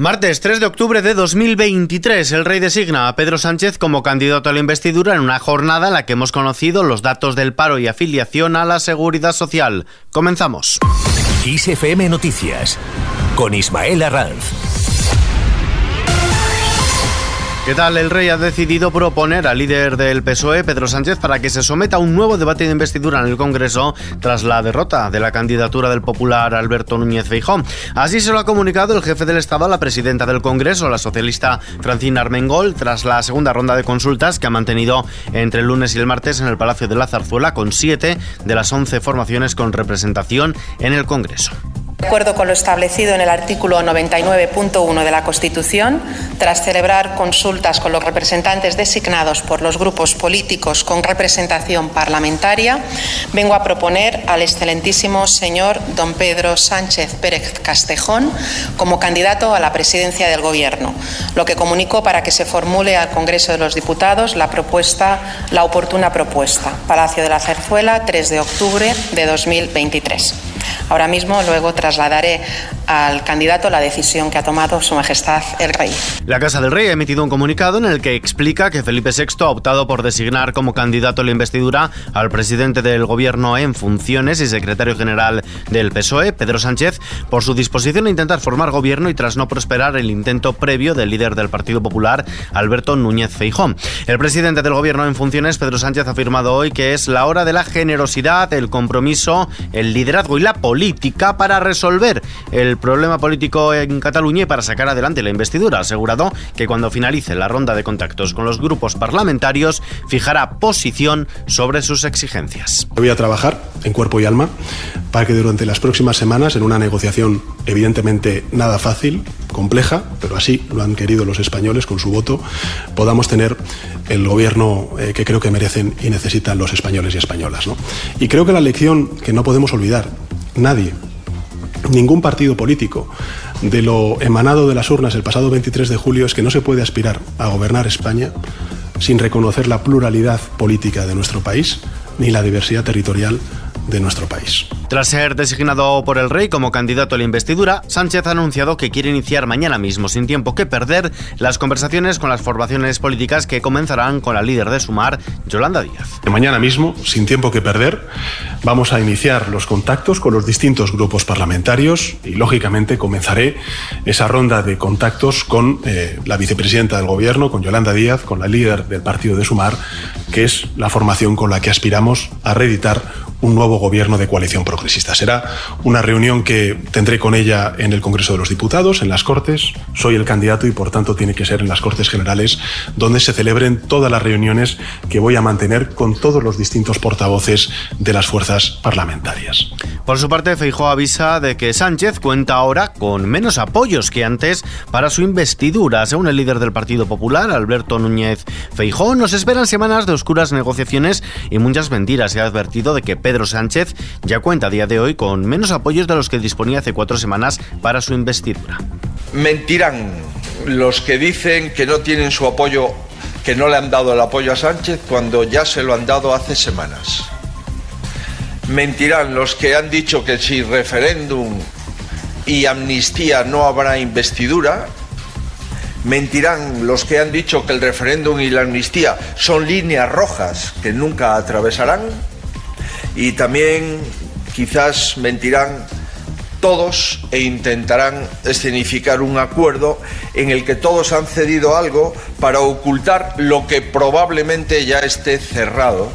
Martes 3 de octubre de 2023, el rey designa a Pedro Sánchez como candidato a la investidura en una jornada en la que hemos conocido los datos del paro y afiliación a la seguridad social. Comenzamos. ISFM Noticias con Ismael Arranz. ¿Qué tal? El rey ha decidido proponer al líder del PSOE, Pedro Sánchez, para que se someta a un nuevo debate de investidura en el Congreso tras la derrota de la candidatura del popular Alberto Núñez Feijón. Así se lo ha comunicado el jefe del Estado a la presidenta del Congreso, la socialista Francina Armengol, tras la segunda ronda de consultas que ha mantenido entre el lunes y el martes en el Palacio de la Zarzuela con siete de las once formaciones con representación en el Congreso. De acuerdo con lo establecido en el artículo 99.1 de la Constitución, tras celebrar consultas con los representantes designados por los grupos políticos con representación parlamentaria, vengo a proponer al excelentísimo señor don Pedro Sánchez Pérez Castejón como candidato a la presidencia del Gobierno, lo que comunico para que se formule al Congreso de los Diputados la propuesta, la oportuna propuesta. Palacio de la Cerzuela, 3 de octubre de 2023. Ahora mismo, luego trasladaré al candidato la decisión que ha tomado Su Majestad el Rey. La Casa del Rey ha emitido un comunicado en el que explica que Felipe VI ha optado por designar como candidato a la investidura al presidente del Gobierno en funciones y secretario general del PSOE, Pedro Sánchez, por su disposición a intentar formar gobierno y tras no prosperar el intento previo del líder del Partido Popular, Alberto Núñez Feijón. El presidente del Gobierno en funciones, Pedro Sánchez, ha afirmado hoy que es la hora de la generosidad, el compromiso, el liderazgo y la política para resolver el problema político en Cataluña y para sacar adelante la investidura. Ha asegurado que cuando finalice la ronda de contactos con los grupos parlamentarios fijará posición sobre sus exigencias. Voy a trabajar en cuerpo y alma para que durante las próximas semanas, en una negociación evidentemente nada fácil, compleja, pero así lo han querido los españoles con su voto, podamos tener el gobierno eh, que creo que merecen y necesitan los españoles y españolas. Y creo que la lección que no podemos olvidar, nadie, ningún partido político de lo emanado de las urnas el pasado 23 de julio es que no se puede aspirar a gobernar España sin reconocer la pluralidad política de nuestro país ni la diversidad territorial de nuestro país. Tras ser designado por el rey como candidato a la investidura, Sánchez ha anunciado que quiere iniciar mañana mismo, sin tiempo que perder, las conversaciones con las formaciones políticas que comenzarán con la líder de Sumar, Yolanda Díaz. Mañana mismo, sin tiempo que perder, vamos a iniciar los contactos con los distintos grupos parlamentarios y, lógicamente, comenzaré esa ronda de contactos con eh, la vicepresidenta del Gobierno, con Yolanda Díaz, con la líder del partido de Sumar, que es la formación con la que aspiramos a reeditar un nuevo gobierno de coalición progresista. Será una reunión que tendré con ella en el Congreso de los Diputados, en las Cortes. Soy el candidato y por tanto tiene que ser en las Cortes Generales donde se celebren todas las reuniones que voy a mantener con todos los distintos portavoces de las fuerzas parlamentarias. Por su parte, Feijó avisa de que Sánchez cuenta ahora con menos apoyos que antes para su investidura. Según el líder del Partido Popular, Alberto Núñez Feijó, nos esperan semanas de oscuras negociaciones y muchas mentiras. Se ha advertido de que Pedro Sánchez ya cuenta a día de hoy con menos apoyos de los que disponía hace cuatro semanas para su investidura. Mentirán los que dicen que no tienen su apoyo, que no le han dado el apoyo a Sánchez cuando ya se lo han dado hace semanas. Mentirán los que han dicho que si referéndum y amnistía no habrá investidura. Mentirán los que han dicho que el referéndum y la amnistía son líneas rojas que nunca atravesarán y también quizás mentirán todos e intentarán escenificar un acuerdo en el que todos han cedido algo para ocultar lo que probablemente ya esté cerrado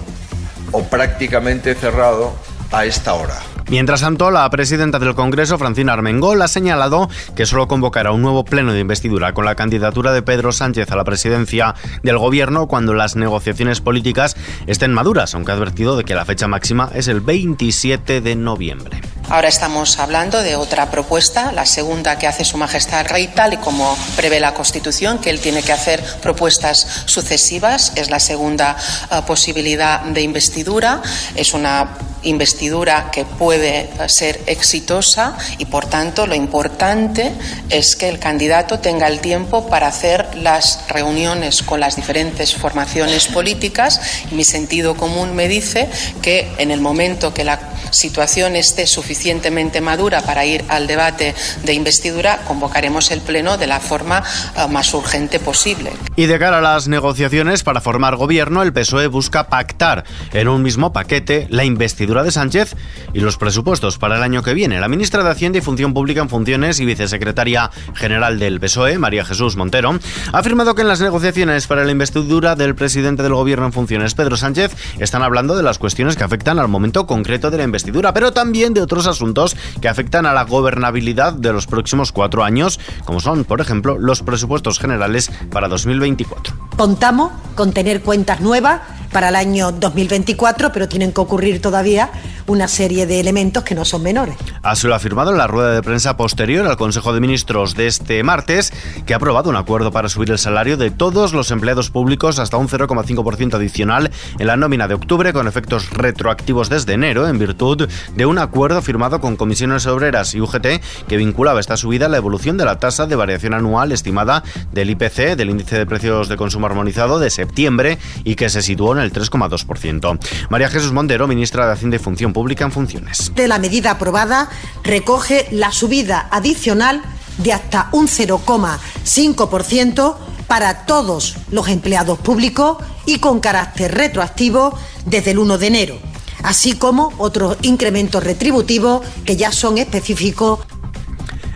o prácticamente cerrado a esta hora. Mientras tanto, la presidenta del Congreso, Francina Armengol, ha señalado que solo convocará un nuevo pleno de investidura con la candidatura de Pedro Sánchez a la presidencia del gobierno cuando las negociaciones políticas estén maduras, aunque ha advertido de que la fecha máxima es el 27 de noviembre. Ahora estamos hablando de otra propuesta, la segunda que hace Su Majestad el Rey, tal y como prevé la Constitución, que él tiene que hacer propuestas sucesivas. Es la segunda uh, posibilidad de investidura. Es una investidura que puede ser exitosa y, por tanto, lo importante es que el candidato tenga el tiempo para hacer las reuniones con las diferentes formaciones políticas. Mi sentido común me dice que en el momento que la situación esté suficientemente madura para ir al debate de investidura, convocaremos el Pleno de la forma eh, más urgente posible. Y de cara a las negociaciones para formar gobierno, el PSOE busca pactar en un mismo paquete la investidura de Sánchez y los presupuestos para el año que viene. La ministra de Hacienda y Función Pública en Funciones y vicesecretaria general del PSOE, María Jesús Montero, ha afirmado que en las negociaciones para la investidura del presidente del gobierno en funciones, Pedro Sánchez, están hablando de las cuestiones que afectan al momento concreto de la investidura, pero también de otros asuntos que afectan a la gobernabilidad de los próximos cuatro años, como son, por ejemplo, los presupuestos generales para 2024. Contamos con tener cuentas nuevas para el año 2024, pero tienen que ocurrir todavía una serie de elementos que no son menores. Así lo ha afirmado en la rueda de prensa posterior al Consejo de Ministros de este martes, que ha aprobado un acuerdo para subir el salario de todos los empleados públicos hasta un 0,5% adicional en la nómina de octubre con efectos retroactivos desde enero, en virtud de un acuerdo firmado con comisiones obreras y UGT que vinculaba esta subida a la evolución de la tasa de variación anual estimada del IPC, del índice de precios de consumo armonizado de septiembre y que se situó en el 3,2%. María Jesús Montero, ministra de Hacienda y Función Funciones. De la medida aprobada recoge la subida adicional de hasta un 0,5% para todos los empleados públicos y con carácter retroactivo desde el 1 de enero, así como otros incrementos retributivos que ya son específicos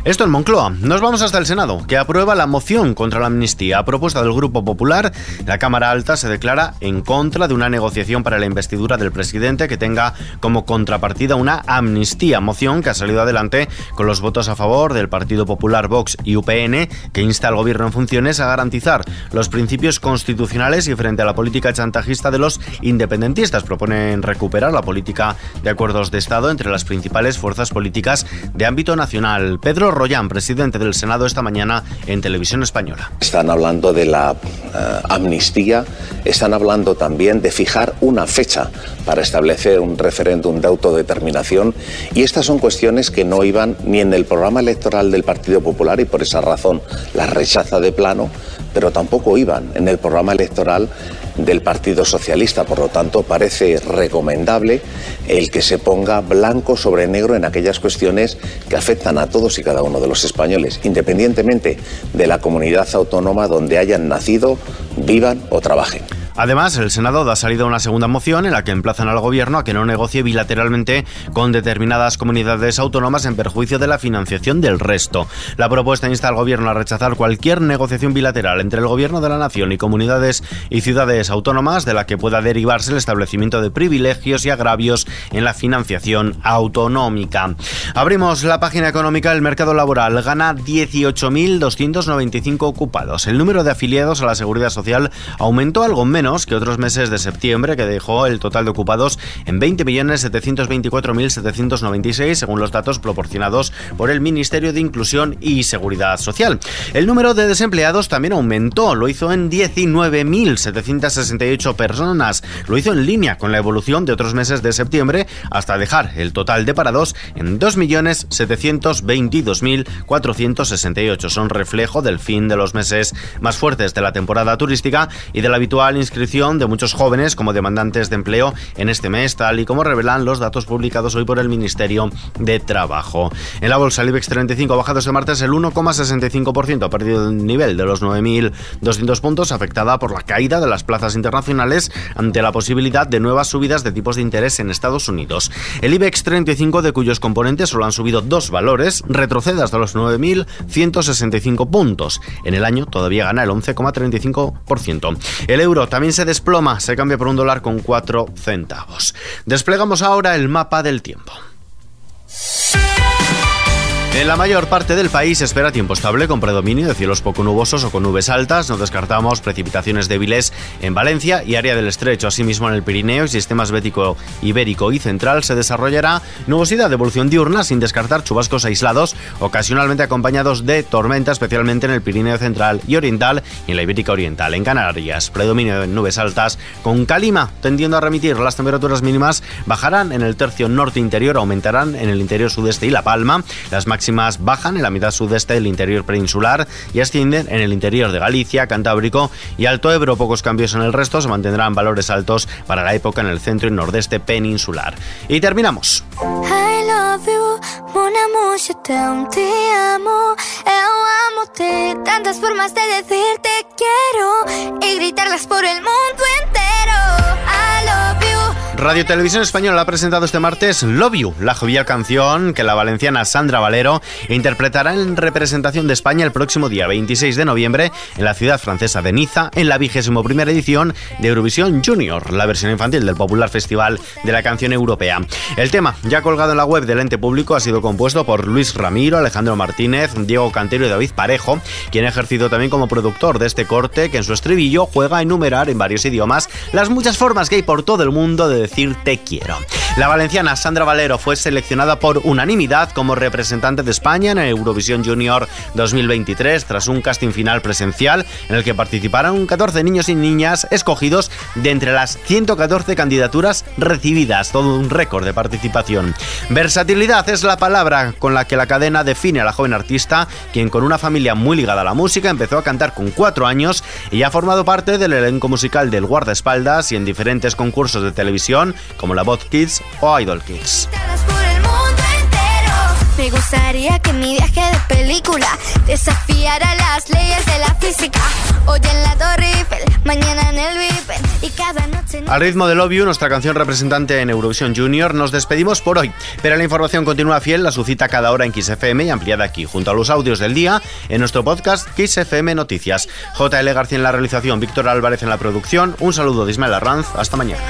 esto en Moncloa. Nos vamos hasta el Senado, que aprueba la moción contra la amnistía. A propuesta del Grupo Popular, la Cámara Alta se declara en contra de una negociación para la investidura del presidente que tenga como contrapartida una amnistía. Moción que ha salido adelante con los votos a favor del Partido Popular, Vox y UPN, que insta al gobierno en funciones a garantizar los principios constitucionales y frente a la política chantajista de los independentistas. Proponen recuperar la política de acuerdos de Estado entre las principales fuerzas políticas de ámbito nacional. Pedro Royán, presidente del Senado, esta mañana en Televisión Española. Están hablando de la eh, amnistía, están hablando también de fijar una fecha para establecer un referéndum de autodeterminación y estas son cuestiones que no iban ni en el programa electoral del Partido Popular y por esa razón la rechaza de plano, pero tampoco iban en el programa electoral del Partido Socialista. Por lo tanto, parece recomendable el que se ponga blanco sobre negro en aquellas cuestiones que afectan a todos y cada uno de los españoles, independientemente de la comunidad autónoma donde hayan nacido, vivan o trabajen. Además, el Senado da salida a una segunda moción en la que emplazan al Gobierno a que no negocie bilateralmente con determinadas comunidades autónomas en perjuicio de la financiación del resto. La propuesta insta al Gobierno a rechazar cualquier negociación bilateral entre el Gobierno de la Nación y comunidades y ciudades autónomas de la que pueda derivarse el establecimiento de privilegios y agravios en la financiación autonómica. Abrimos la página económica. El mercado laboral gana 18.295 ocupados. El número de afiliados a la Seguridad Social aumentó algo menos que otros meses de septiembre, que dejó el total de ocupados en 20.724.796, según los datos proporcionados por el Ministerio de Inclusión y Seguridad Social. El número de desempleados también aumentó, lo hizo en 19.768 personas, lo hizo en línea con la evolución de otros meses de septiembre, hasta dejar el total de parados en 2.722.468. Son reflejo del fin de los meses más fuertes de la temporada turística y de la habitual inscripción de muchos jóvenes como demandantes de empleo en este mes, tal y como revelan los datos publicados hoy por el Ministerio de Trabajo. En la bolsa, el IBEX 35 ha bajado este martes el 1,65%, ha perdido el nivel de los 9.200 puntos, afectada por la caída de las plazas internacionales ante la posibilidad de nuevas subidas de tipos de interés en Estados Unidos. El IBEX 35, de cuyos componentes solo han subido dos valores, retrocede hasta los 9.165 puntos. En el año todavía gana el 11,35%. El euro también se desploma, se cambia por un dólar con 4 centavos. Desplegamos ahora el mapa del tiempo. En la mayor parte del país espera tiempo estable con predominio de cielos poco nubosos o con nubes altas. No descartamos precipitaciones débiles en Valencia y área del estrecho. Asimismo, en el Pirineo y sistemas bético, ibérico y central se desarrollará nubosidad de evolución diurna sin descartar chubascos aislados, ocasionalmente acompañados de tormenta, especialmente en el Pirineo central y oriental y en la Ibérica oriental. En Canarias, predominio de nubes altas con calima tendiendo a remitir. Las temperaturas mínimas bajarán en el tercio norte interior, aumentarán en el interior sudeste y La Palma. Las máximas bajan en la mitad sudeste del interior peninsular y ascienden en el interior de Galicia, Cantábrico y Alto Ebro. Pocos cambios en el resto, se mantendrán valores altos para la época en el centro y nordeste peninsular. Y terminamos. tantas formas de decirte quiero y gritarlas por el mundo. Radio Televisión Española ha presentado este martes Love You, la jovial canción que la valenciana Sandra Valero interpretará en representación de España el próximo día 26 de noviembre en la ciudad francesa de Niza, en la vigésimo primera edición de Eurovisión Junior, la versión infantil del popular festival de la canción europea. El tema, ya colgado en la web del ente público, ha sido compuesto por Luis Ramiro, Alejandro Martínez, Diego Cantero y David Parejo, quien ha ejercido también como productor de este corte que en su estribillo juega a enumerar en varios idiomas las muchas formas que hay por todo el mundo de decir te quiero. La valenciana Sandra Valero fue seleccionada por unanimidad como representante de España en Eurovisión Junior 2023 tras un casting final presencial en el que participaron 14 niños y niñas escogidos de entre las 114 candidaturas recibidas, todo un récord de participación. Versatilidad es la palabra con la que la cadena define a la joven artista, quien con una familia muy ligada a la música empezó a cantar con 4 años y ha formado parte del elenco musical del guardaespaldas y en diferentes concursos de televisión como la Voz Kids o Idol Kids. Me gustaría que mi viaje de película desafiara las leyes de la física. Hoy en la Torre mañana en el y cada noche... Al ritmo de Love You, nuestra canción representante en Eurovisión Junior, nos despedimos por hoy. Pero la información continúa fiel, la suscita cada hora en XFM y ampliada aquí, junto a los audios del día, en nuestro podcast XFM Noticias. JL García en la realización, Víctor Álvarez en la producción. Un saludo de Ismael Arranz. Hasta mañana.